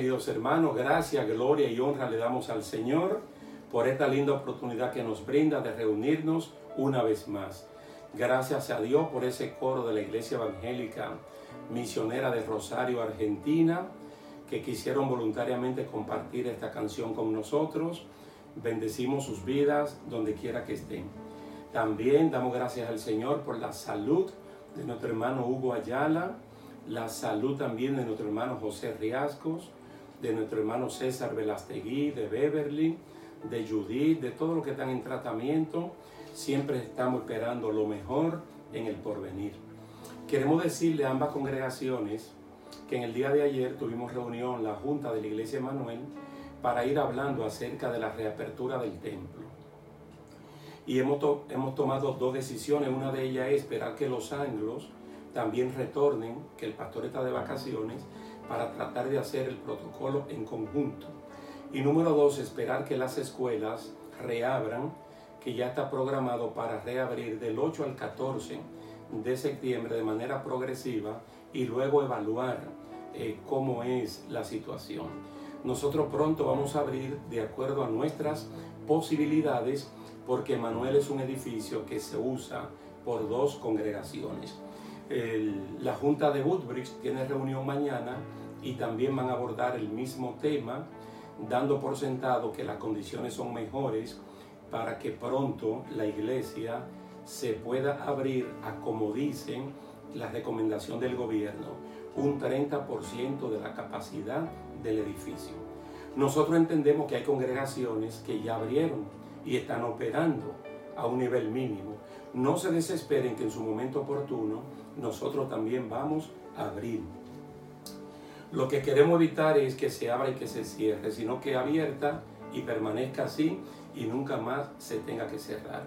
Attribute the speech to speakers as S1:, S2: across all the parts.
S1: Queridos hermanos, gracias, gloria y honra le damos al Señor por esta linda oportunidad que nos brinda de reunirnos una vez más. Gracias a Dios por ese coro de la Iglesia Evangélica Misionera de Rosario, Argentina, que quisieron voluntariamente compartir esta canción con nosotros. Bendecimos sus vidas donde quiera que estén. También damos gracias al Señor por la salud de nuestro hermano Hugo Ayala, la salud también de nuestro hermano José Riascos, de nuestro hermano César Velastegui, de Beverly, de Judith, de todos los que están en tratamiento. Siempre estamos esperando lo mejor en el porvenir. Queremos decirle a ambas congregaciones que en el día de ayer tuvimos reunión, la Junta de la Iglesia Emanuel, para ir hablando acerca de la reapertura del templo. Y hemos, hemos tomado dos decisiones. Una de ellas es esperar que los anglos también retornen, que el pastor está de vacaciones, para tratar de hacer el protocolo en conjunto. Y número dos, esperar que las escuelas reabran, que ya está programado para reabrir del 8 al 14 de septiembre de manera progresiva y luego evaluar eh, cómo es la situación. Nosotros pronto vamos a abrir de acuerdo a nuestras posibilidades porque Manuel es un edificio que se usa por dos congregaciones. la Junta de Woodbridge tiene reunión mañana y también van a abordar el mismo tema, dando por sentado que las condiciones son mejores para que pronto la iglesia se pueda abrir a como dicen la recomendación del gobierno, un 30% de la capacidad del edificio. Nosotros entendemos que hay congregaciones que ya abrieron y están operando a un nivel mínimo. No se desesperen que en su momento oportuno nosotros también vamos a abrir. Lo que queremos evitar es que se abra y que se cierre, sino que abierta y permanezca así y nunca más se tenga que cerrar.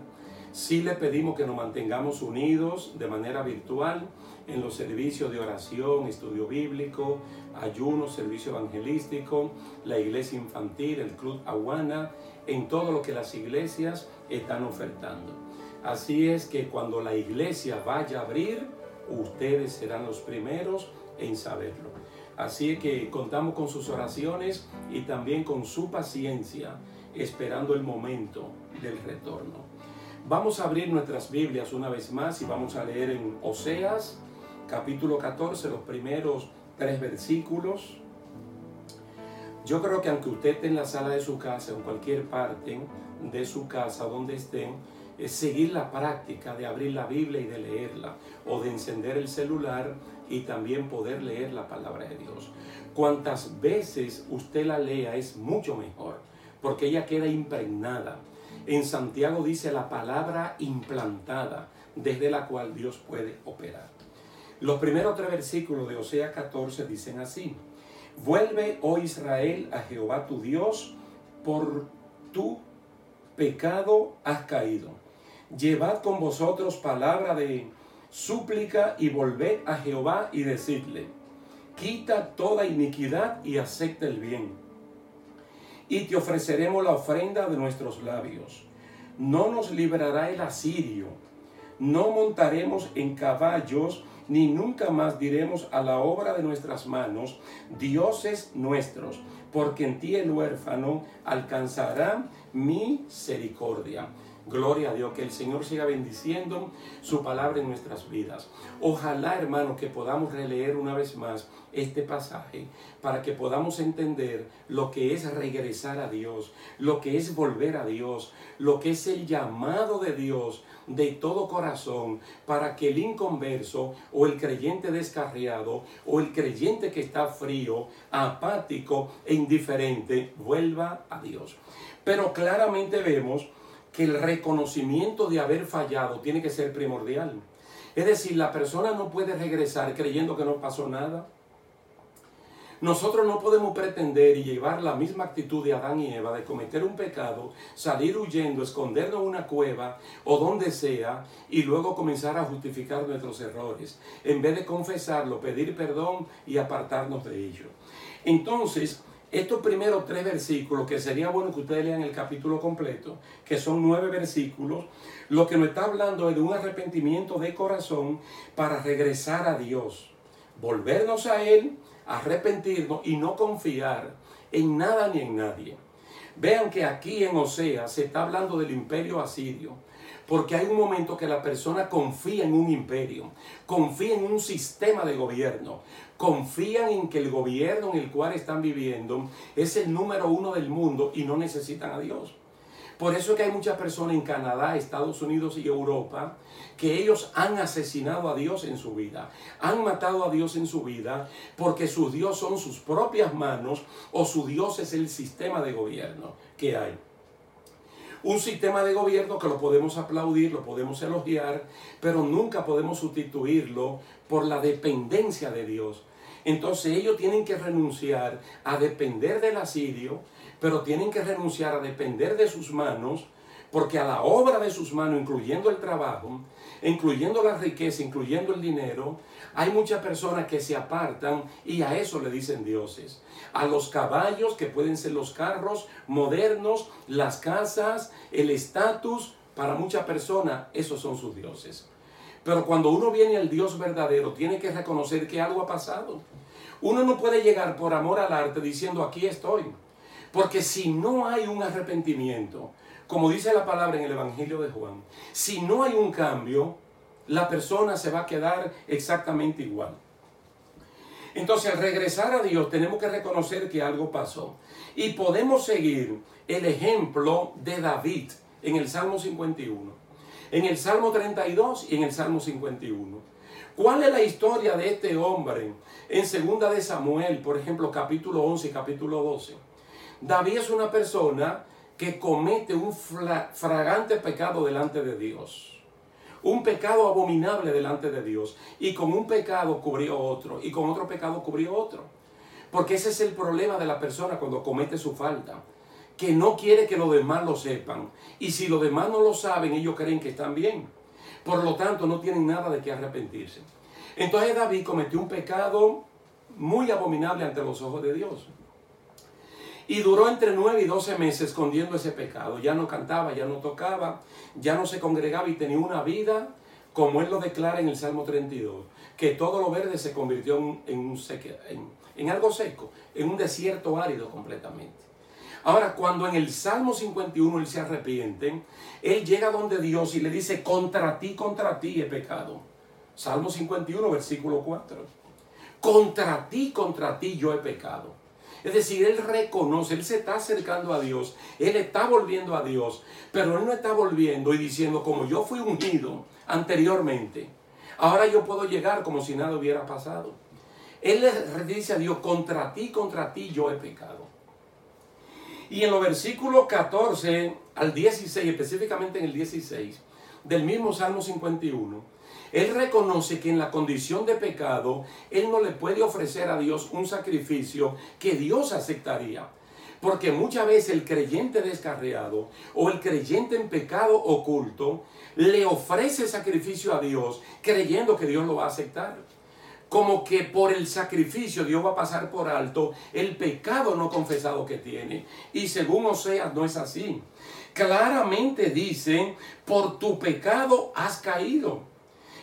S1: Sí le pedimos que nos mantengamos unidos de manera virtual en los servicios de oración, estudio bíblico, ayuno, servicio evangelístico, la iglesia infantil, el club Aguana, en todo lo que las iglesias están ofertando. Así es que cuando la iglesia vaya a abrir, ustedes serán los primeros en saberlo. Así que contamos con sus oraciones y también con su paciencia, esperando el momento del retorno. Vamos a abrir nuestras Biblias una vez más y vamos a leer en Oseas, capítulo 14, los primeros tres versículos. Yo creo que aunque usted esté en la sala de su casa, en cualquier parte de su casa, donde esté, es seguir la práctica de abrir la Biblia y de leerla, o de encender el celular y también poder leer la palabra de Dios. Cuantas veces usted la lea es mucho mejor, porque ella queda impregnada en Santiago dice la palabra implantada desde la cual Dios puede operar. Los primeros tres versículos de Osea 14 dicen así, vuelve, oh Israel, a Jehová tu Dios, por tu pecado has caído. Llevad con vosotros palabra de súplica y volved a Jehová y decidle, quita toda iniquidad y acepta el bien y te ofreceremos la ofrenda de nuestros labios. No nos librará el asirio, no montaremos en caballos, ni nunca más diremos a la obra de nuestras manos, dioses nuestros, porque en ti el huérfano alcanzará misericordia. Gloria a Dios, que el Señor siga bendiciendo su palabra en nuestras vidas. Ojalá, hermanos, que podamos releer una vez más este pasaje para que podamos entender lo que es regresar a Dios, lo que es volver a Dios, lo que es el llamado de Dios de todo corazón para que el inconverso o el creyente descarriado o el creyente que está frío, apático e indiferente vuelva a Dios. Pero claramente vemos que el reconocimiento de haber fallado tiene que ser primordial. Es decir, la persona no puede regresar creyendo que no pasó nada. Nosotros no podemos pretender y llevar la misma actitud de Adán y Eva de cometer un pecado, salir huyendo, escondernos en una cueva o donde sea y luego comenzar a justificar nuestros errores, en vez de confesarlo, pedir perdón y apartarnos de ello. Entonces, estos primeros tres versículos, que sería bueno que ustedes lean el capítulo completo, que son nueve versículos, lo que nos está hablando es de un arrepentimiento de corazón para regresar a Dios, volvernos a Él, arrepentirnos y no confiar en nada ni en nadie. Vean que aquí en Osea se está hablando del imperio asirio, porque hay un momento que la persona confía en un imperio, confía en un sistema de gobierno, confían en que el gobierno en el cual están viviendo es el número uno del mundo y no necesitan a Dios. Por eso es que hay muchas personas en Canadá, Estados Unidos y Europa que ellos han asesinado a Dios en su vida, han matado a Dios en su vida porque su Dios son sus propias manos o su Dios es el sistema de gobierno que hay. Un sistema de gobierno que lo podemos aplaudir, lo podemos elogiar, pero nunca podemos sustituirlo por la dependencia de Dios. Entonces ellos tienen que renunciar a depender del asirio, pero tienen que renunciar a depender de sus manos, porque a la obra de sus manos, incluyendo el trabajo, incluyendo la riqueza, incluyendo el dinero, hay muchas personas que se apartan y a eso le dicen dioses. A los caballos, que pueden ser los carros modernos, las casas, el estatus, para muchas personas, esos son sus dioses. Pero cuando uno viene al Dios verdadero, tiene que reconocer que algo ha pasado. Uno no puede llegar por amor al arte diciendo aquí estoy. Porque si no hay un arrepentimiento, como dice la palabra en el Evangelio de Juan, si no hay un cambio, la persona se va a quedar exactamente igual. Entonces, al regresar a Dios, tenemos que reconocer que algo pasó. Y podemos seguir el ejemplo de David en el Salmo 51, en el Salmo 32 y en el Salmo 51. ¿Cuál es la historia de este hombre en segunda de Samuel, por ejemplo, capítulo 11 y capítulo 12? David es una persona que comete un fragante pecado delante de Dios. Un pecado abominable delante de Dios. Y con un pecado cubrió otro. Y con otro pecado cubrió otro. Porque ese es el problema de la persona cuando comete su falta. Que no quiere que los demás lo sepan. Y si los demás no lo saben, ellos creen que están bien. Por lo tanto, no tienen nada de qué arrepentirse. Entonces David cometió un pecado muy abominable ante los ojos de Dios. Y duró entre nueve y doce meses escondiendo ese pecado. Ya no cantaba, ya no tocaba, ya no se congregaba y tenía una vida como él lo declara en el Salmo 32, que todo lo verde se convirtió en, en algo seco, en un desierto árido completamente. Ahora, cuando en el Salmo 51 él se arrepiente, él llega donde Dios y le dice, contra ti, contra ti he pecado. Salmo 51, versículo 4. Contra ti, contra ti yo he pecado. Es decir, él reconoce, él se está acercando a Dios, él está volviendo a Dios, pero él no está volviendo y diciendo, como yo fui ungido anteriormente, ahora yo puedo llegar como si nada hubiera pasado. Él le dice a Dios, contra ti, contra ti yo he pecado. Y en los versículos 14 al 16, específicamente en el 16, del mismo Salmo 51, él reconoce que en la condición de pecado, Él no le puede ofrecer a Dios un sacrificio que Dios aceptaría. Porque muchas veces el creyente descarriado o el creyente en pecado oculto le ofrece sacrificio a Dios creyendo que Dios lo va a aceptar. Como que por el sacrificio Dios va a pasar por alto el pecado no confesado que tiene. Y según Oseas no es así. Claramente dice, por tu pecado has caído.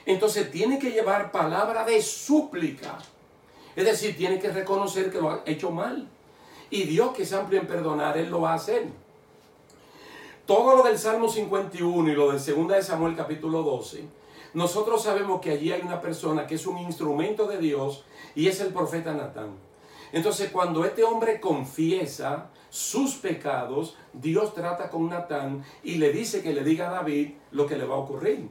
S1: Entonces tiene que llevar palabra de súplica. Es decir, tiene que reconocer que lo ha hecho mal. Y Dios que es amplio en perdonar, Él lo va a hacer. Todo lo del Salmo 51 y lo del 2 de Samuel capítulo 12, nosotros sabemos que allí hay una persona que es un instrumento de Dios y es el profeta Natán. Entonces cuando este hombre confiesa sus pecados, Dios trata con Natán y le dice que le diga a David lo que le va a ocurrir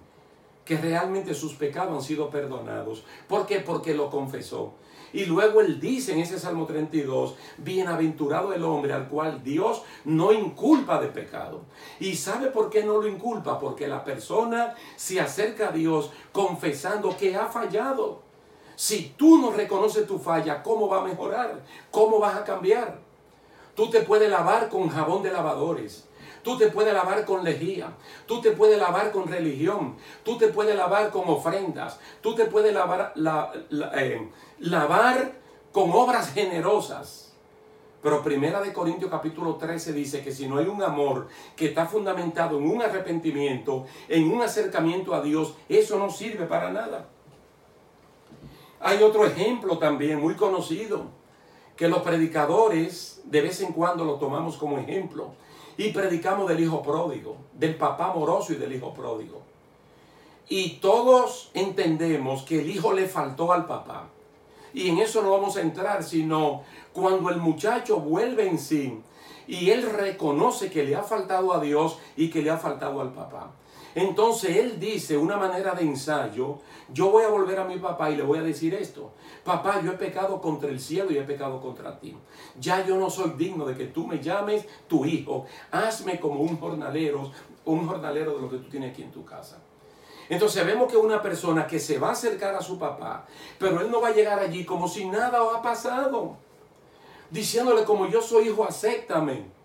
S1: que realmente sus pecados han sido perdonados. ¿Por qué? Porque lo confesó. Y luego él dice en ese Salmo 32, bienaventurado el hombre al cual Dios no inculpa de pecado. ¿Y sabe por qué no lo inculpa? Porque la persona se acerca a Dios confesando que ha fallado. Si tú no reconoces tu falla, ¿cómo va a mejorar? ¿Cómo vas a cambiar? Tú te puedes lavar con jabón de lavadores. Tú te puedes lavar con lejía. Tú te puedes lavar con religión. Tú te puedes lavar con ofrendas. Tú te puedes lavar, eh, lavar con obras generosas. Pero Primera de Corintios capítulo 13 dice que si no hay un amor que está fundamentado en un arrepentimiento, en un acercamiento a Dios, eso no sirve para nada. Hay otro ejemplo también muy conocido, que los predicadores de vez en cuando lo tomamos como ejemplo y predicamos del hijo pródigo, del papá amoroso y del hijo pródigo. Y todos entendemos que el hijo le faltó al papá. Y en eso no vamos a entrar, sino cuando el muchacho vuelve en sí y él reconoce que le ha faltado a Dios y que le ha faltado al papá. Entonces él dice, una manera de ensayo, yo voy a volver a mi papá y le voy a decir esto. Papá, yo he pecado contra el cielo y he pecado contra ti. Ya yo no soy digno de que tú me llames tu hijo. Hazme como un jornalero, un jornalero de lo que tú tienes aquí en tu casa. Entonces vemos que una persona que se va a acercar a su papá, pero él no va a llegar allí como si nada ha pasado diciéndole como yo soy hijo, acéptame.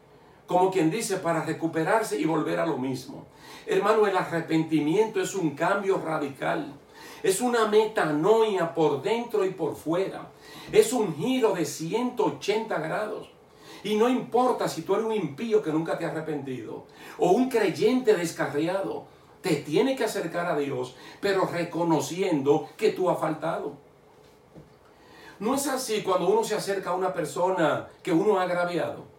S1: Como quien dice, para recuperarse y volver a lo mismo. Hermano, el arrepentimiento es un cambio radical. Es una metanoia por dentro y por fuera. Es un giro de 180 grados. Y no importa si tú eres un impío que nunca te ha arrepentido o un creyente descarriado, te tiene que acercar a Dios, pero reconociendo que tú has faltado. No es así cuando uno se acerca a una persona que uno ha agraviado.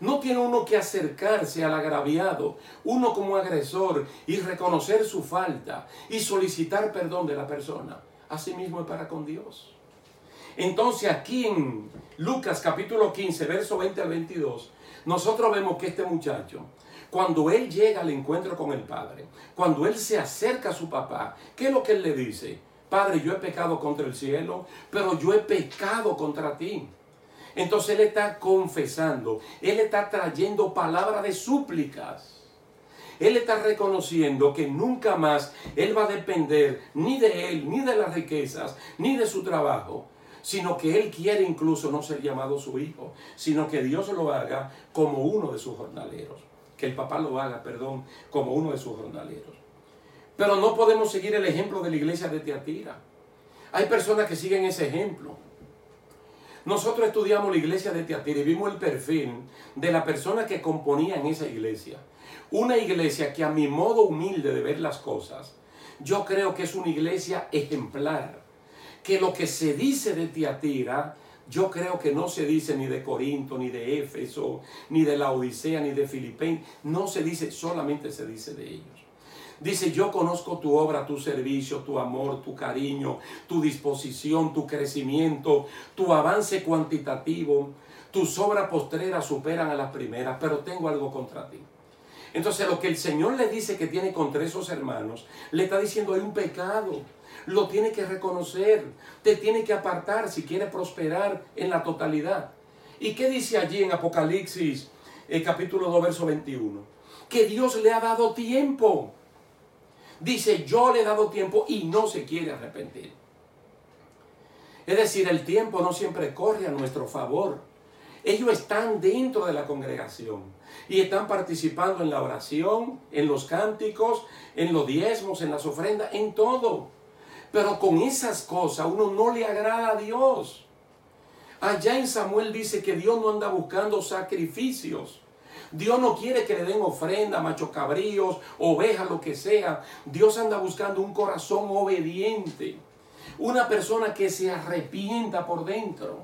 S1: No tiene uno que acercarse al agraviado, uno como agresor, y reconocer su falta y solicitar perdón de la persona. Asimismo es para con Dios. Entonces aquí en Lucas capítulo 15, verso 20 al 22, nosotros vemos que este muchacho, cuando él llega al encuentro con el Padre, cuando él se acerca a su papá, ¿qué es lo que él le dice? Padre, yo he pecado contra el cielo, pero yo he pecado contra ti. Entonces Él está confesando, Él está trayendo palabra de súplicas. Él está reconociendo que nunca más Él va a depender ni de Él, ni de las riquezas, ni de su trabajo, sino que Él quiere incluso no ser llamado su hijo, sino que Dios lo haga como uno de sus jornaleros, que el papá lo haga, perdón, como uno de sus jornaleros. Pero no podemos seguir el ejemplo de la iglesia de Teatira. Hay personas que siguen ese ejemplo. Nosotros estudiamos la iglesia de Teatira y vimos el perfil de la persona que componía en esa iglesia. Una iglesia que a mi modo humilde de ver las cosas, yo creo que es una iglesia ejemplar. Que lo que se dice de Teatira, yo creo que no se dice ni de Corinto, ni de Éfeso, ni de la Odisea, ni de Filipen. No se dice, solamente se dice de ellos. Dice, yo conozco tu obra, tu servicio, tu amor, tu cariño, tu disposición, tu crecimiento, tu avance cuantitativo. Tus obras postreras superan a las primeras, pero tengo algo contra ti. Entonces lo que el Señor le dice que tiene contra esos hermanos, le está diciendo hay un pecado. Lo tiene que reconocer, te tiene que apartar si quiere prosperar en la totalidad. ¿Y qué dice allí en Apocalipsis, el capítulo 2, verso 21? Que Dios le ha dado tiempo dice, yo le he dado tiempo y no se quiere arrepentir. Es decir, el tiempo no siempre corre a nuestro favor. Ellos están dentro de la congregación y están participando en la oración, en los cánticos, en los diezmos, en las ofrendas, en todo. Pero con esas cosas uno no le agrada a Dios. Allá en Samuel dice que Dios no anda buscando sacrificios. Dios no quiere que le den ofrenda, macho cabríos, ovejas, lo que sea. Dios anda buscando un corazón obediente. Una persona que se arrepienta por dentro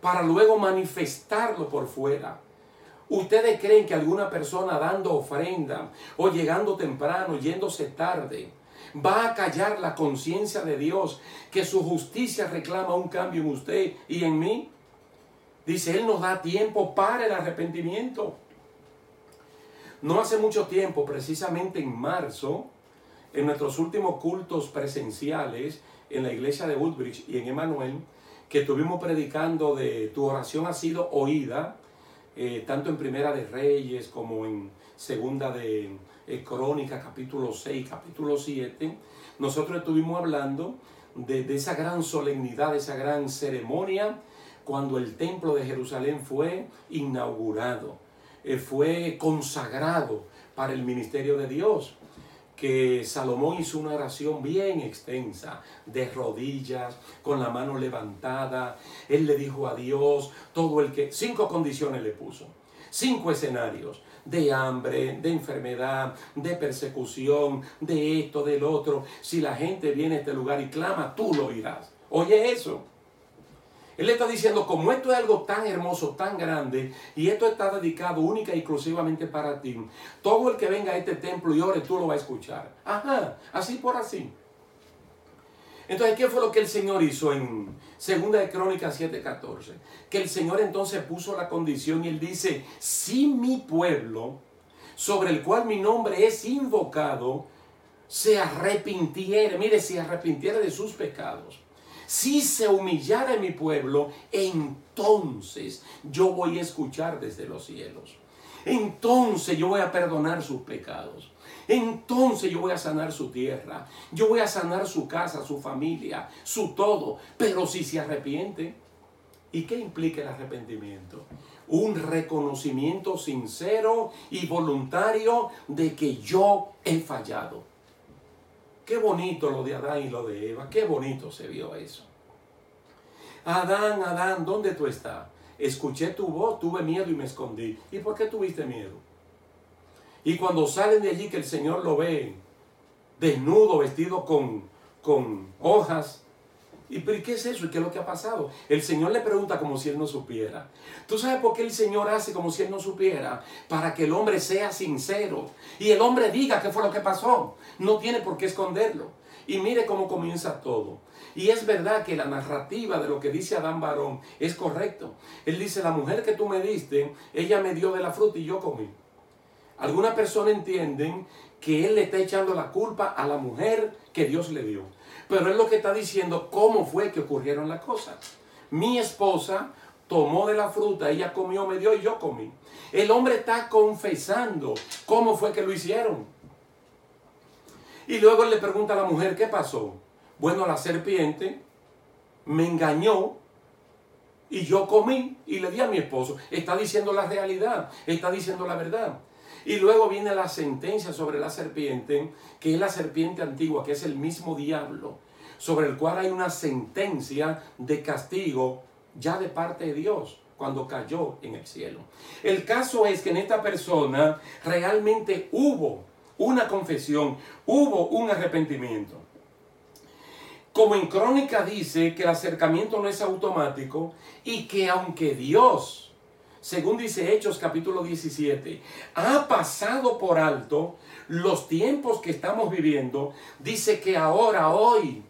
S1: para luego manifestarlo por fuera. ¿Ustedes creen que alguna persona dando ofrenda o llegando temprano, yéndose tarde, va a callar la conciencia de Dios que su justicia reclama un cambio en usted y en mí? Dice, Él nos da tiempo para el arrepentimiento. No hace mucho tiempo, precisamente en marzo, en nuestros últimos cultos presenciales en la iglesia de Woodbridge y en Emanuel, que estuvimos predicando de tu oración ha sido oída, eh, tanto en Primera de Reyes como en Segunda de eh, Crónica, capítulo 6, capítulo 7, nosotros estuvimos hablando de, de esa gran solemnidad, de esa gran ceremonia, cuando el templo de Jerusalén fue inaugurado. Eh, fue consagrado para el ministerio de Dios que Salomón hizo una oración bien extensa, de rodillas, con la mano levantada. Él le dijo a Dios todo el que, cinco condiciones le puso, cinco escenarios de hambre, de enfermedad, de persecución, de esto, del otro. Si la gente viene a este lugar y clama, tú lo irás. Oye eso. Él está diciendo, como esto es algo tan hermoso, tan grande, y esto está dedicado única y exclusivamente para ti, todo el que venga a este templo y ore, tú lo vas a escuchar. Ajá, así por así. Entonces, ¿qué fue lo que el Señor hizo en Segunda de Crónicas 7:14? Que el Señor entonces puso la condición y él dice, si mi pueblo, sobre el cual mi nombre es invocado, se arrepintiere, mire, se arrepintiere de sus pecados si se humillara mi pueblo, entonces yo voy a escuchar desde los cielos. Entonces yo voy a perdonar sus pecados. Entonces yo voy a sanar su tierra. Yo voy a sanar su casa, su familia, su todo. Pero si se arrepiente, ¿y qué implica el arrepentimiento? Un reconocimiento sincero y voluntario de que yo he fallado Qué bonito lo de Adán y lo de Eva, qué bonito se vio eso. Adán, Adán, ¿dónde tú estás? Escuché tu voz, tuve miedo y me escondí. ¿Y por qué tuviste miedo? Y cuando salen de allí que el Señor lo ve desnudo, vestido con, con hojas, ¿Y qué es eso? ¿Y qué es lo que ha pasado? El Señor le pregunta como si Él no supiera. ¿Tú sabes por qué el Señor hace como si Él no supiera? Para que el hombre sea sincero. Y el hombre diga qué fue lo que pasó. No tiene por qué esconderlo. Y mire cómo comienza todo. Y es verdad que la narrativa de lo que dice Adán Barón es correcto. Él dice, la mujer que tú me diste, ella me dio de la fruta y yo comí. Algunas personas entienden que él le está echando la culpa a la mujer que Dios le dio. Pero él lo que está diciendo cómo fue que ocurrieron las cosas. Mi esposa tomó de la fruta, ella comió, me dio y yo comí. El hombre está confesando cómo fue que lo hicieron. Y luego le pregunta a la mujer, ¿qué pasó? Bueno, la serpiente me engañó y yo comí y le di a mi esposo. Está diciendo la realidad, está diciendo la verdad. Y luego viene la sentencia sobre la serpiente, que es la serpiente antigua, que es el mismo diablo, sobre el cual hay una sentencia de castigo ya de parte de Dios cuando cayó en el cielo. El caso es que en esta persona realmente hubo una confesión, hubo un arrepentimiento. Como en Crónica dice que el acercamiento no es automático y que aunque Dios según dice Hechos capítulo 17, ha pasado por alto los tiempos que estamos viviendo, dice que ahora, hoy,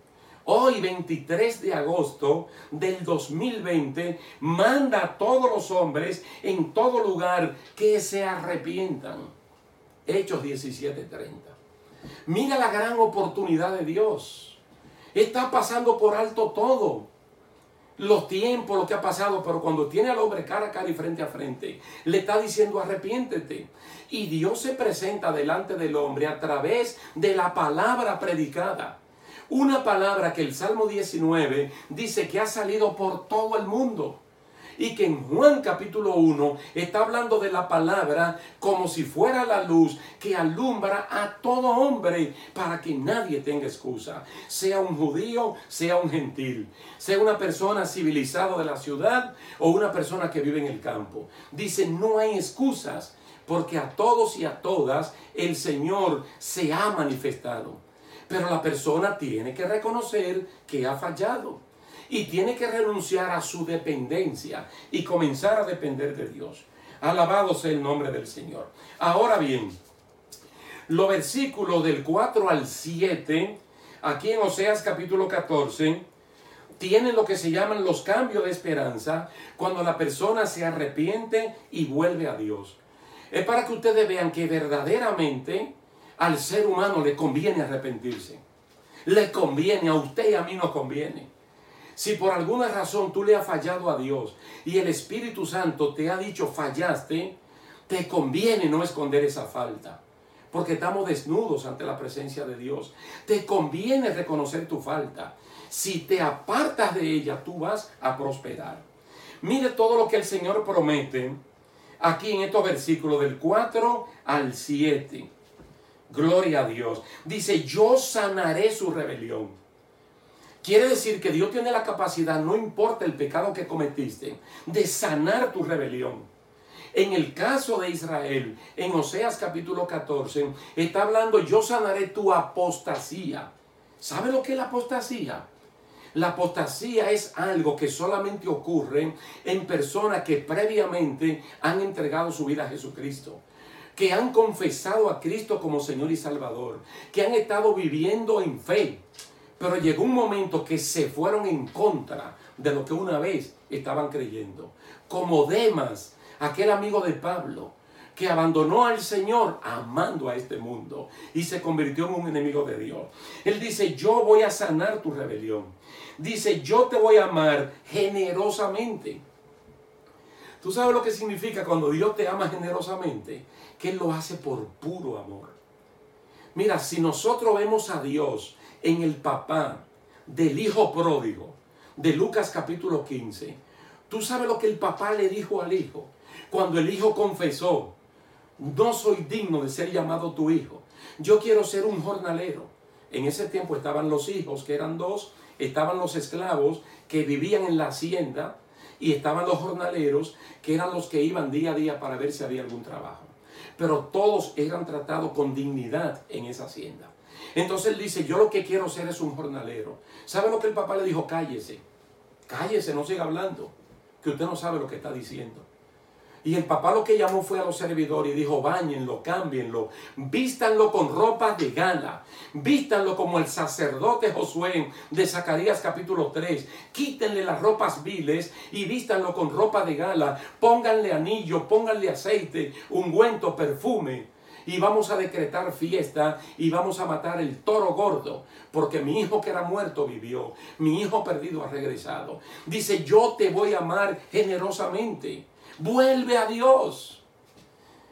S1: hoy 23 de agosto del 2020, manda a todos los hombres en todo lugar que se arrepientan. Hechos 17:30. Mira la gran oportunidad de Dios. Está pasando por alto todo los tiempos, lo que ha pasado, pero cuando tiene al hombre cara a cara y frente a frente, le está diciendo arrepiéntete. Y Dios se presenta delante del hombre a través de la palabra predicada. Una palabra que el Salmo 19 dice que ha salido por todo el mundo y que en Juan capítulo 1 está hablando de la palabra como si fuera la luz que alumbra a todo hombre para que nadie tenga excusa, sea un judío, sea un gentil, sea una persona civilizada de la ciudad o una persona que vive en el campo. Dice, no hay excusas porque a todos y a todas el Señor se ha manifestado. Pero la persona tiene que reconocer que ha fallado y tiene que renunciar a su dependencia y comenzar a depender de Dios. Alabado sea el nombre del Señor. Ahora bien, los versículos del 4 al 7, aquí en Oseas capítulo 14, tienen lo que se llaman los cambios de esperanza cuando la persona se arrepiente y vuelve a Dios. Es para que ustedes vean que verdaderamente al ser humano le conviene arrepentirse. Le conviene, a usted y a mí nos conviene. Si por alguna razón tú le has fallado a Dios y el Espíritu Santo te ha dicho fallaste, te conviene no esconder esa falta. Porque estamos desnudos ante la presencia de Dios. Te conviene reconocer tu falta. Si te apartas de ella, tú vas a prosperar. Mire todo lo que el Señor promete aquí en estos versículos del 4 al 7. Gloria a Dios. Dice, yo sanaré su rebelión Quiere decir que Dios tiene la capacidad, no importa el pecado que cometiste, de sanar tu rebelión. En el caso de Israel, en Oseas capítulo 14, está hablando, yo sanaré tu apostasía. ¿Sabe lo que es la apostasía? La apostasía es algo que solamente ocurre en personas que previamente han entregado su vida a Jesucristo que han confesado a Cristo como Señor y Salvador, que han estado viviendo en fe, pero llegó un momento que se fueron en contra de lo que una vez estaban creyendo. Como Demas, aquel amigo de Pablo, que abandonó al Señor amando a este mundo y se convirtió en un enemigo de Dios. Él dice, yo voy a sanar tu rebelión. Dice, yo te voy a amar generosamente. ¿Tú sabes lo que significa cuando Dios te ama generosamente? Que Él lo hace por puro amor. Mira, si nosotros vemos a Dios en el papá del hijo pródigo de Lucas capítulo 15, tú sabes lo que el papá le dijo al hijo cuando el hijo confesó, no soy digno de ser llamado tu hijo, yo quiero ser un jornalero. En ese tiempo estaban los hijos, que eran dos, estaban los esclavos que vivían en la hacienda y estaban los jornaleros, que eran los que iban día a día para ver si había algún trabajo. Pero todos eran tratados con dignidad en esa hacienda. Entonces él dice, yo lo que quiero ser es un jornalero. ¿Sabe lo que el papá le dijo? Cállese, cállese, no siga hablando, que usted no sabe lo que está diciendo. Y el papá lo que llamó fue a los servidores y dijo, bañenlo, cámbienlo, vístanlo con ropa de gala, vístanlo como el sacerdote Josué de Zacarías capítulo 3, quítenle las ropas viles y vístanlo con ropa de gala, pónganle anillo, pónganle aceite, ungüento, perfume. Y vamos a decretar fiesta y vamos a matar el toro gordo, porque mi hijo que era muerto vivió, mi hijo perdido ha regresado. Dice, yo te voy a amar generosamente. Vuelve a Dios.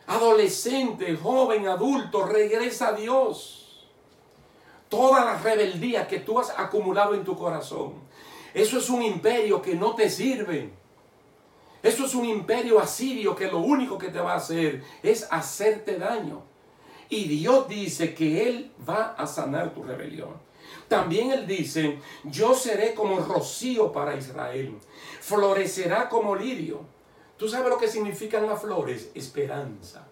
S1: Adolescente, joven, adulto, regresa a Dios. Toda la rebeldía que tú has acumulado en tu corazón. Eso es un imperio que no te sirve. Eso es un imperio asirio que lo único que te va a hacer es hacerte daño. Y Dios dice que Él va a sanar tu rebelión. También Él dice, yo seré como rocío para Israel, florecerá como lirio. ¿Tú sabes lo que significan las flores? Esperanza.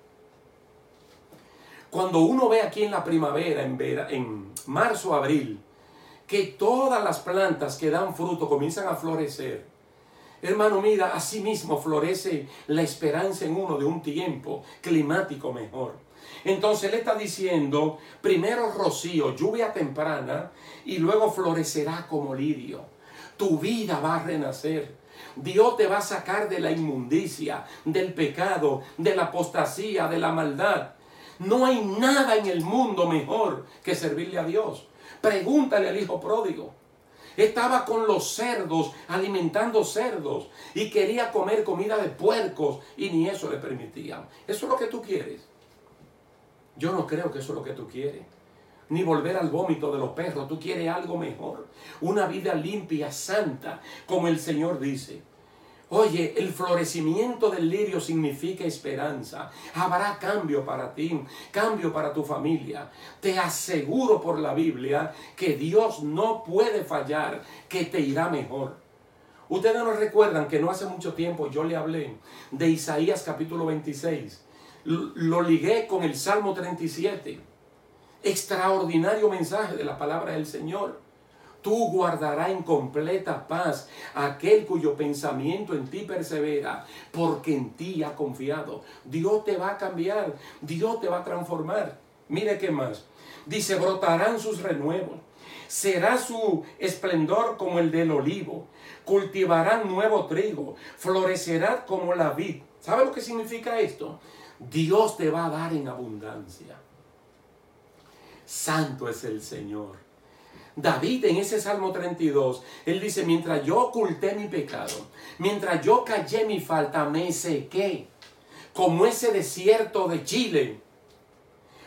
S1: Cuando uno ve aquí en la primavera, en, en marzo, abril, que todas las plantas que dan fruto comienzan a florecer, hermano, mira, así mismo florece la esperanza en uno de un tiempo climático mejor. Entonces le está diciendo, primero rocío, lluvia temprana, y luego florecerá como lirio. Tu vida va a renacer. Dios te va a sacar de la inmundicia, del pecado, de la apostasía, de la maldad. No hay nada en el mundo mejor que servirle a Dios. Pregúntale al hijo pródigo. Estaba con los cerdos, alimentando cerdos, y quería comer comida de puercos, y ni eso le permitían. ¿Eso es lo que tú quieres? Yo no creo que eso es lo que tú quieres. Ni volver al vómito de los perros. Tú quieres algo mejor. Una vida limpia, santa, como el Señor dice. Oye, el florecimiento del lirio significa esperanza. Habrá cambio para ti, cambio para tu familia. Te aseguro por la Biblia que Dios no puede fallar, que te irá mejor. Ustedes nos recuerdan que no hace mucho tiempo yo le hablé de Isaías capítulo 26. Lo ligué con el Salmo 37. Extraordinario mensaje de la palabra del Señor. Tú guardarás en completa paz aquel cuyo pensamiento en ti persevera, porque en ti ha confiado. Dios te va a cambiar, Dios te va a transformar. Mire qué más. Dice, brotarán sus renuevos. Será su esplendor como el del olivo. Cultivarán nuevo trigo. Florecerá como la vid. ¿Sabe lo que significa esto? Dios te va a dar en abundancia. Santo es el Señor. David en ese Salmo 32, él dice, mientras yo oculté mi pecado, mientras yo callé mi falta, me sequé, como ese desierto de Chile,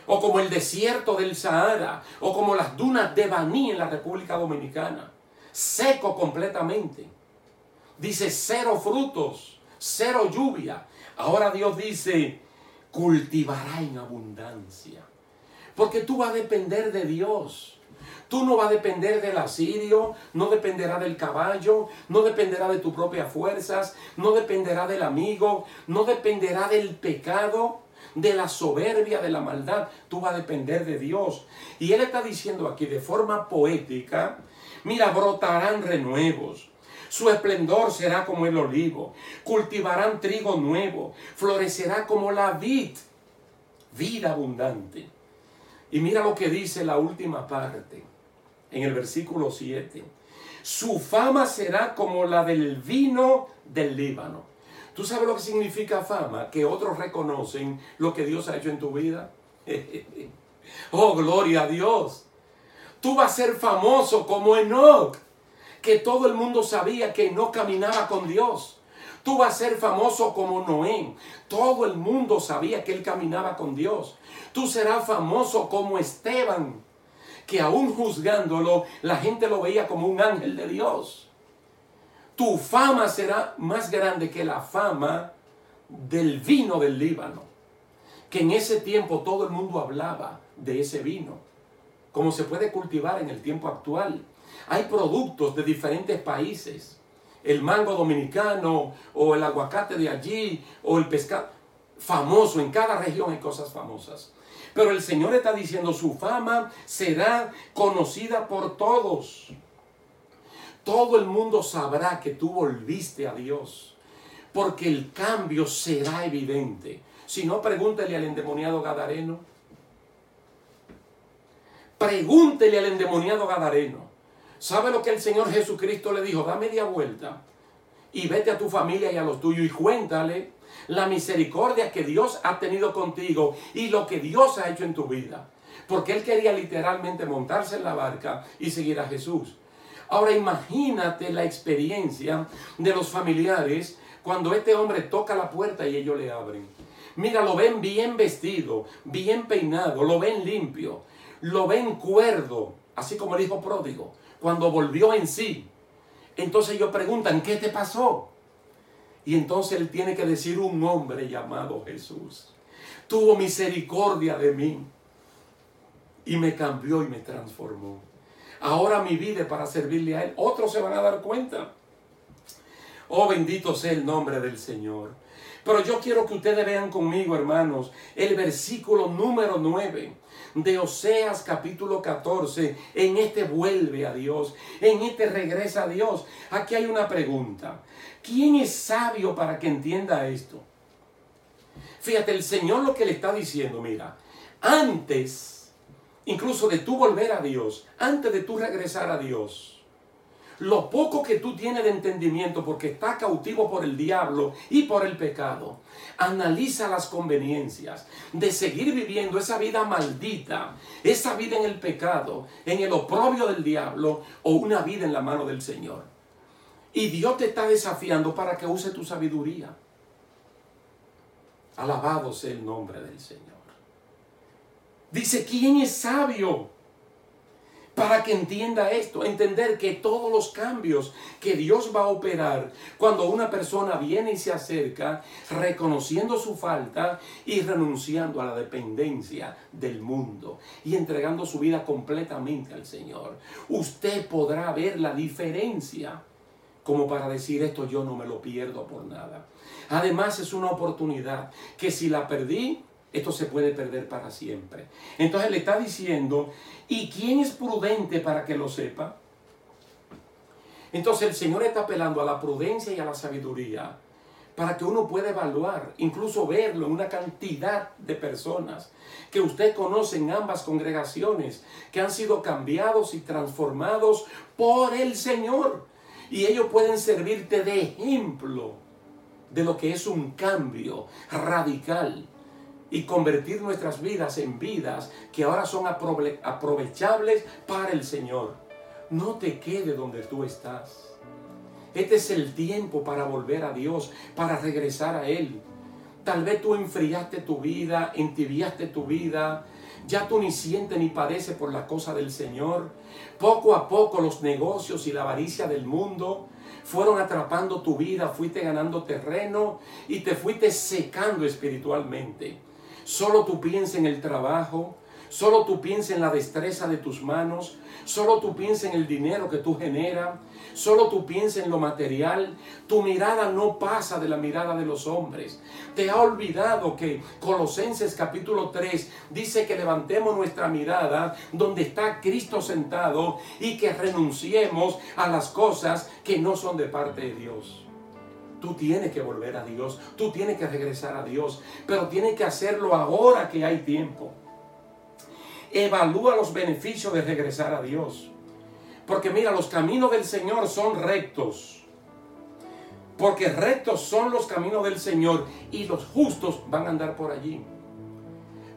S1: o como el desierto del Sahara, o como las dunas de Baní en la República Dominicana, seco completamente. Dice cero frutos, cero lluvia. Ahora Dios dice, cultivará en abundancia. Porque tú vas a depender de Dios. Tú no vas a depender del asirio, no dependerá del caballo, no dependerá de tus propias fuerzas, no dependerá del amigo, no dependerá del pecado, de la soberbia, de la maldad. Tú vas a depender de Dios. Y Él está diciendo aquí de forma poética, Mira, brotarán renuevos. Su esplendor será como el olivo. Cultivarán trigo nuevo. Florecerá como la vid. Vida abundante. Y mira lo que dice la última parte, en el versículo 7. Su fama será como la del vino del Líbano. ¿Tú sabes lo que significa fama? Que otros reconocen lo que Dios ha hecho en tu vida. oh, gloria a Dios. Tú vas a ser famoso como Enoch, que todo el mundo sabía que no caminaba con Dios. Tú vas a ser famoso como Noé. Todo el mundo sabía que él caminaba con Dios. Tú serás famoso como Esteban, que aún juzgándolo, la gente lo veía como un ángel de Dios. Tu fama será más grande que la fama del vino del Líbano, que en ese tiempo todo el mundo hablaba de ese vino, como se puede cultivar en el tiempo actual. Hay productos de diferentes países, el mango dominicano o el aguacate de allí o el pescado, famoso, en cada región hay cosas famosas. Pero el Señor está diciendo, su fama será conocida por todos. Todo el mundo sabrá que tú volviste a Dios, porque el cambio será evidente. Si no, pregúntele al endemoniado Gadareno. Pregúntele al endemoniado Gadareno. ¿Sabe lo que el Señor Jesucristo le dijo? Da media vuelta y vete a tu familia y a los tuyos y cuéntale la misericordia que Dios ha tenido contigo y lo que Dios ha hecho en tu vida. Porque él quería literalmente montarse en la barca y seguir a Jesús. Ahora imagínate la experiencia de los familiares cuando este hombre toca la puerta y ellos le abren. Mira, lo ven bien vestido, bien peinado, lo ven limpio, lo ven cuerdo, así como el hijo pródigo, cuando volvió en sí. Entonces ellos preguntan, ¿qué te pasó? Y entonces él tiene que decir un hombre llamado Jesús. Tuvo misericordia de mí y me cambió y me transformó. Ahora mi vida es para servirle a Él. Otros se van a dar cuenta. Oh, bendito sea el nombre del Señor. Pero yo quiero que ustedes vean conmigo, hermanos, el versículo número 9 de Oseas capítulo 14. En este vuelve a Dios, en este regresa a Dios. Aquí hay una pregunta. ¿Quién es sabio para que entienda esto? Fíjate, el Señor lo que le está diciendo, mira, antes incluso de tú volver a Dios, antes de tú regresar a Dios. Lo poco que tú tienes de entendimiento porque está cautivo por el diablo y por el pecado, analiza las conveniencias de seguir viviendo esa vida maldita, esa vida en el pecado, en el oprobio del diablo o una vida en la mano del Señor. Y Dios te está desafiando para que use tu sabiduría. Alabado sea el nombre del Señor. Dice, ¿quién es sabio? Para que entienda esto, entender que todos los cambios que Dios va a operar cuando una persona viene y se acerca, reconociendo su falta y renunciando a la dependencia del mundo y entregando su vida completamente al Señor, usted podrá ver la diferencia como para decir esto yo no me lo pierdo por nada. Además es una oportunidad que si la perdí, esto se puede perder para siempre. Entonces le está diciendo, ¿y quién es prudente para que lo sepa? Entonces el Señor está apelando a la prudencia y a la sabiduría para que uno pueda evaluar, incluso verlo en una cantidad de personas que usted conoce en ambas congregaciones, que han sido cambiados y transformados por el Señor. Y ellos pueden servirte de ejemplo de lo que es un cambio radical y convertir nuestras vidas en vidas que ahora son aprovechables para el Señor. No te quede donde tú estás. Este es el tiempo para volver a Dios, para regresar a Él. Tal vez tú enfriaste tu vida, entibiaste tu vida, ya tú ni sientes ni padeces por la cosa del Señor. Poco a poco los negocios y la avaricia del mundo fueron atrapando tu vida, fuiste ganando terreno y te fuiste secando espiritualmente. Solo tú piensas en el trabajo, Solo tú piensas en la destreza de tus manos. Solo tú piensas en el dinero que tú generas. Solo tú piensas en lo material. Tu mirada no pasa de la mirada de los hombres. Te ha olvidado que Colosenses capítulo 3 dice que levantemos nuestra mirada donde está Cristo sentado y que renunciemos a las cosas que no son de parte de Dios. Tú tienes que volver a Dios, tú tienes que regresar a Dios, pero tienes que hacerlo ahora que hay tiempo. Evalúa los beneficios de regresar a Dios. Porque mira, los caminos del Señor son rectos. Porque rectos son los caminos del Señor y los justos van a andar por allí.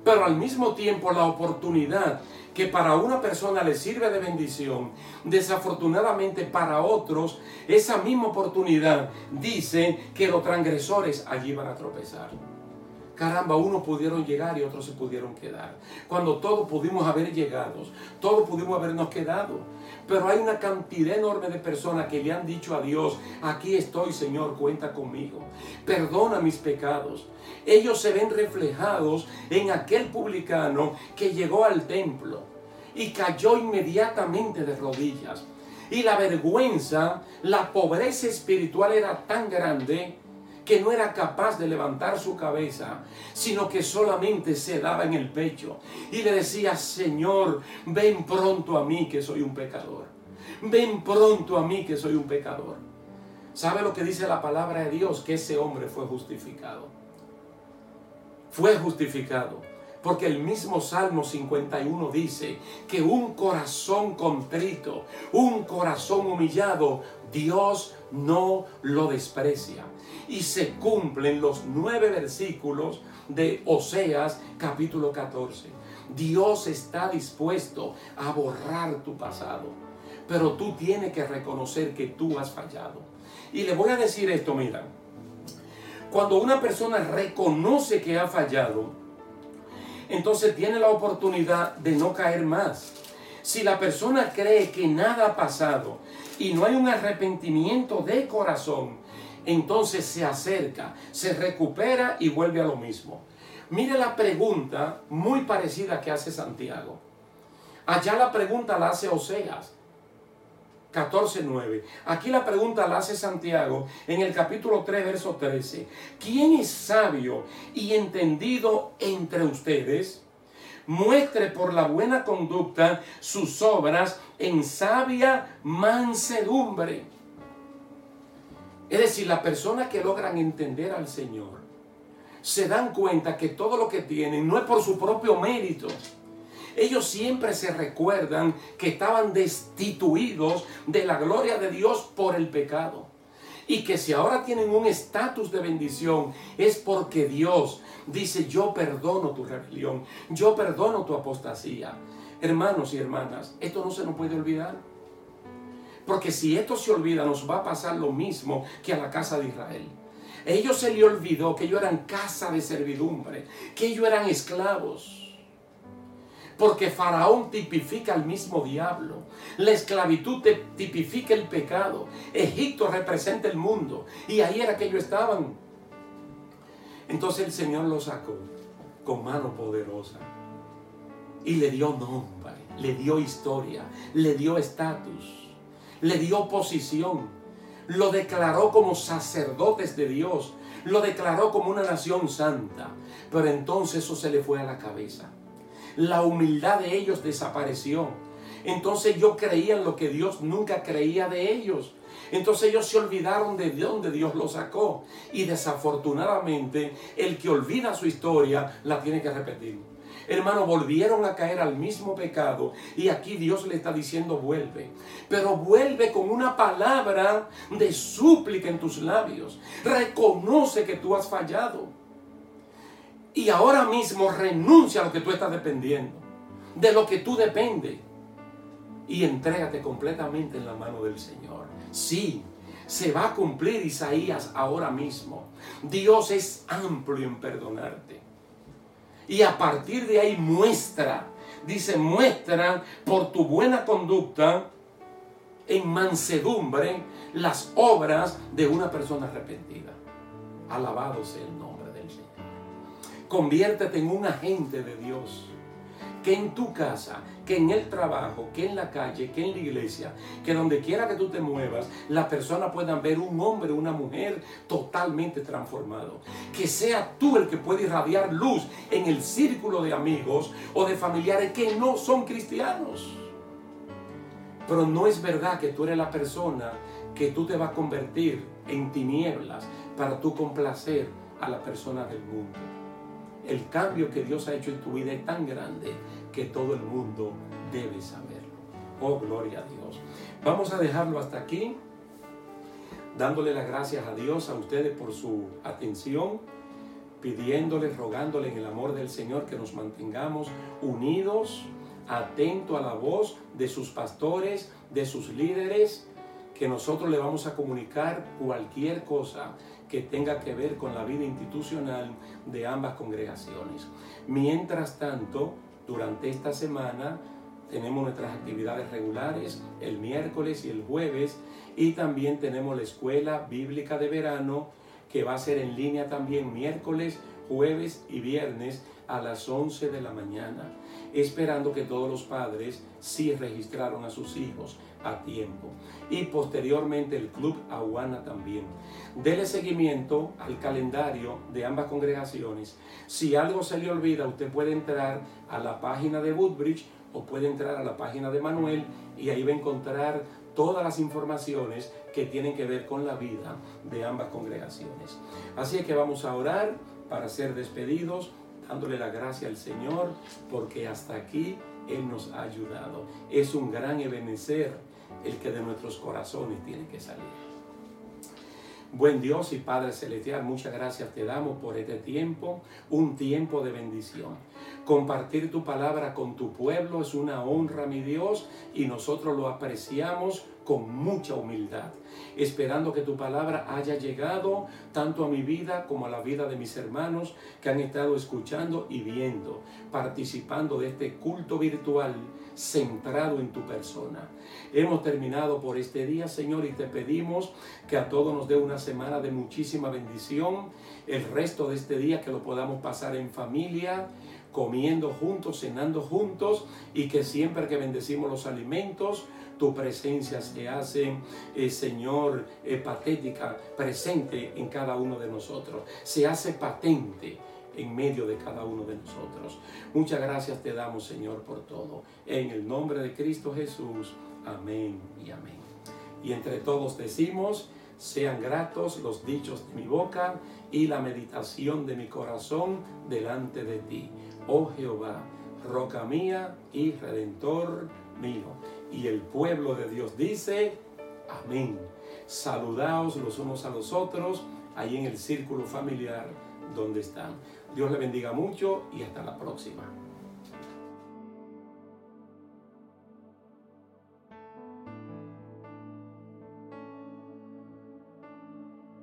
S1: Pero al mismo tiempo la oportunidad que para una persona le sirve de bendición, desafortunadamente para otros, esa misma oportunidad dice que los transgresores allí van a tropezar. Caramba, unos pudieron llegar y otros se pudieron quedar. Cuando todos pudimos haber llegado, todos pudimos habernos quedado. Pero hay una cantidad enorme de personas que le han dicho a Dios, aquí estoy Señor, cuenta conmigo. Perdona mis pecados. Ellos se ven reflejados en aquel publicano que llegó al templo y cayó inmediatamente de rodillas. Y la vergüenza, la pobreza espiritual era tan grande que no era capaz de levantar su cabeza, sino que solamente se daba en el pecho y le decía, Señor, ven pronto a mí que soy un pecador. Ven pronto a mí que soy un pecador. ¿Sabe lo que dice la palabra de Dios? Que ese hombre fue justificado. Fue justificado. Porque el mismo Salmo 51 dice que un corazón contrito, un corazón humillado, Dios no lo desprecia y se cumplen los nueve versículos de Oseas capítulo 14. Dios está dispuesto a borrar tu pasado, pero tú tienes que reconocer que tú has fallado. Y le voy a decir esto, mira, cuando una persona reconoce que ha fallado, entonces tiene la oportunidad de no caer más. Si la persona cree que nada ha pasado y no hay un arrepentimiento de corazón, entonces se acerca, se recupera y vuelve a lo mismo. Mire la pregunta muy parecida que hace Santiago. Allá la pregunta la hace Oseas 14.9. Aquí la pregunta la hace Santiago en el capítulo 3, verso 13. ¿Quién es sabio y entendido entre ustedes? Muestre por la buena conducta sus obras en sabia mansedumbre. Es decir, las personas que logran entender al Señor se dan cuenta que todo lo que tienen no es por su propio mérito. Ellos siempre se recuerdan que estaban destituidos de la gloria de Dios por el pecado. Y que si ahora tienen un estatus de bendición es porque Dios dice, yo perdono tu rebelión, yo perdono tu apostasía. Hermanos y hermanas, esto no se nos puede olvidar. Porque si esto se olvida, nos va a pasar lo mismo que a la casa de Israel. ellos se le olvidó que ellos eran casa de servidumbre, que ellos eran esclavos. Porque Faraón tipifica al mismo diablo. La esclavitud tipifica el pecado. Egipto representa el mundo. Y ahí era que ellos estaban. Entonces el Señor los sacó con mano poderosa. Y le dio nombre, le dio historia, le dio estatus le dio posición, lo declaró como sacerdotes de Dios, lo declaró como una nación santa. Pero entonces eso se le fue a la cabeza. La humildad de ellos desapareció. Entonces ellos creían lo que Dios nunca creía de ellos. Entonces ellos se olvidaron de dónde Dios los sacó. Y desafortunadamente el que olvida su historia la tiene que repetir. Hermano, volvieron a caer al mismo pecado. Y aquí Dios le está diciendo, vuelve. Pero vuelve con una palabra de súplica en tus labios. Reconoce que tú has fallado. Y ahora mismo renuncia a lo que tú estás dependiendo. De lo que tú dependes. Y entrégate completamente en la mano del Señor. Sí, se va a cumplir Isaías ahora mismo. Dios es amplio en perdonarte. Y a partir de ahí muestra, dice, muestra por tu buena conducta en mansedumbre las obras de una persona arrepentida. Alabado sea el nombre del Señor. Conviértete en un agente de Dios que en tu casa, que en el trabajo, que en la calle, que en la iglesia, que donde quiera que tú te muevas, las personas puedan ver un hombre o una mujer totalmente transformado. Que sea tú el que puede irradiar luz en el círculo de amigos o de familiares que no son cristianos. Pero no es verdad que tú eres la persona que tú te vas a convertir en tinieblas para tú complacer a las personas del mundo. El cambio que Dios ha hecho en tu vida es tan grande que todo el mundo debe saberlo. Oh, gloria a Dios. Vamos a dejarlo hasta aquí, dándole las gracias a Dios, a ustedes por su atención, pidiéndoles, rogándoles en el amor del Señor que nos mantengamos unidos, atentos a la voz de sus pastores, de sus líderes, que nosotros le vamos a comunicar cualquier cosa que tenga que ver con la vida institucional de ambas congregaciones. Mientras tanto, durante esta semana tenemos nuestras actividades regulares el miércoles y el jueves y también tenemos la escuela bíblica de verano que va a ser en línea también miércoles, jueves y viernes a las 11 de la mañana, esperando que todos los padres sí registraron a sus hijos a tiempo. Y posteriormente el Club Aguana también. Dele seguimiento al calendario de ambas congregaciones. Si algo se le olvida, usted puede entrar a la página de Woodbridge o puede entrar a la página de Manuel y ahí va a encontrar todas las informaciones que tienen que ver con la vida de ambas congregaciones. Así es que vamos a orar para ser despedidos, dándole la gracia al Señor, porque hasta aquí Él nos ha ayudado. Es un gran ebenecer el que de nuestros corazones tiene que salir. Buen Dios y Padre Celestial, muchas gracias te damos por este tiempo, un tiempo de bendición. Compartir tu palabra con tu pueblo es una honra, mi Dios, y nosotros lo apreciamos con mucha humildad, esperando que tu palabra haya llegado tanto a mi vida como a la vida de mis hermanos que han estado escuchando y viendo, participando de este culto virtual centrado en tu persona. Hemos terminado por este día, Señor, y te pedimos que a todos nos dé una semana de muchísima bendición. El resto de este día que lo podamos pasar en familia, comiendo juntos, cenando juntos, y que siempre que bendecimos los alimentos, tu presencia se hace, eh, Señor, eh, patética, presente en cada uno de nosotros. Se hace patente en medio de cada uno de nosotros. Muchas gracias te damos, Señor, por todo. En el nombre de Cristo Jesús. Amén y amén. Y entre todos decimos, sean gratos los dichos de mi boca y la meditación de mi corazón delante de ti. Oh Jehová, roca mía y redentor mío. Y el pueblo de Dios dice, amén. Saludaos los unos a los otros ahí en el círculo familiar donde están. Dios le bendiga mucho y hasta la próxima.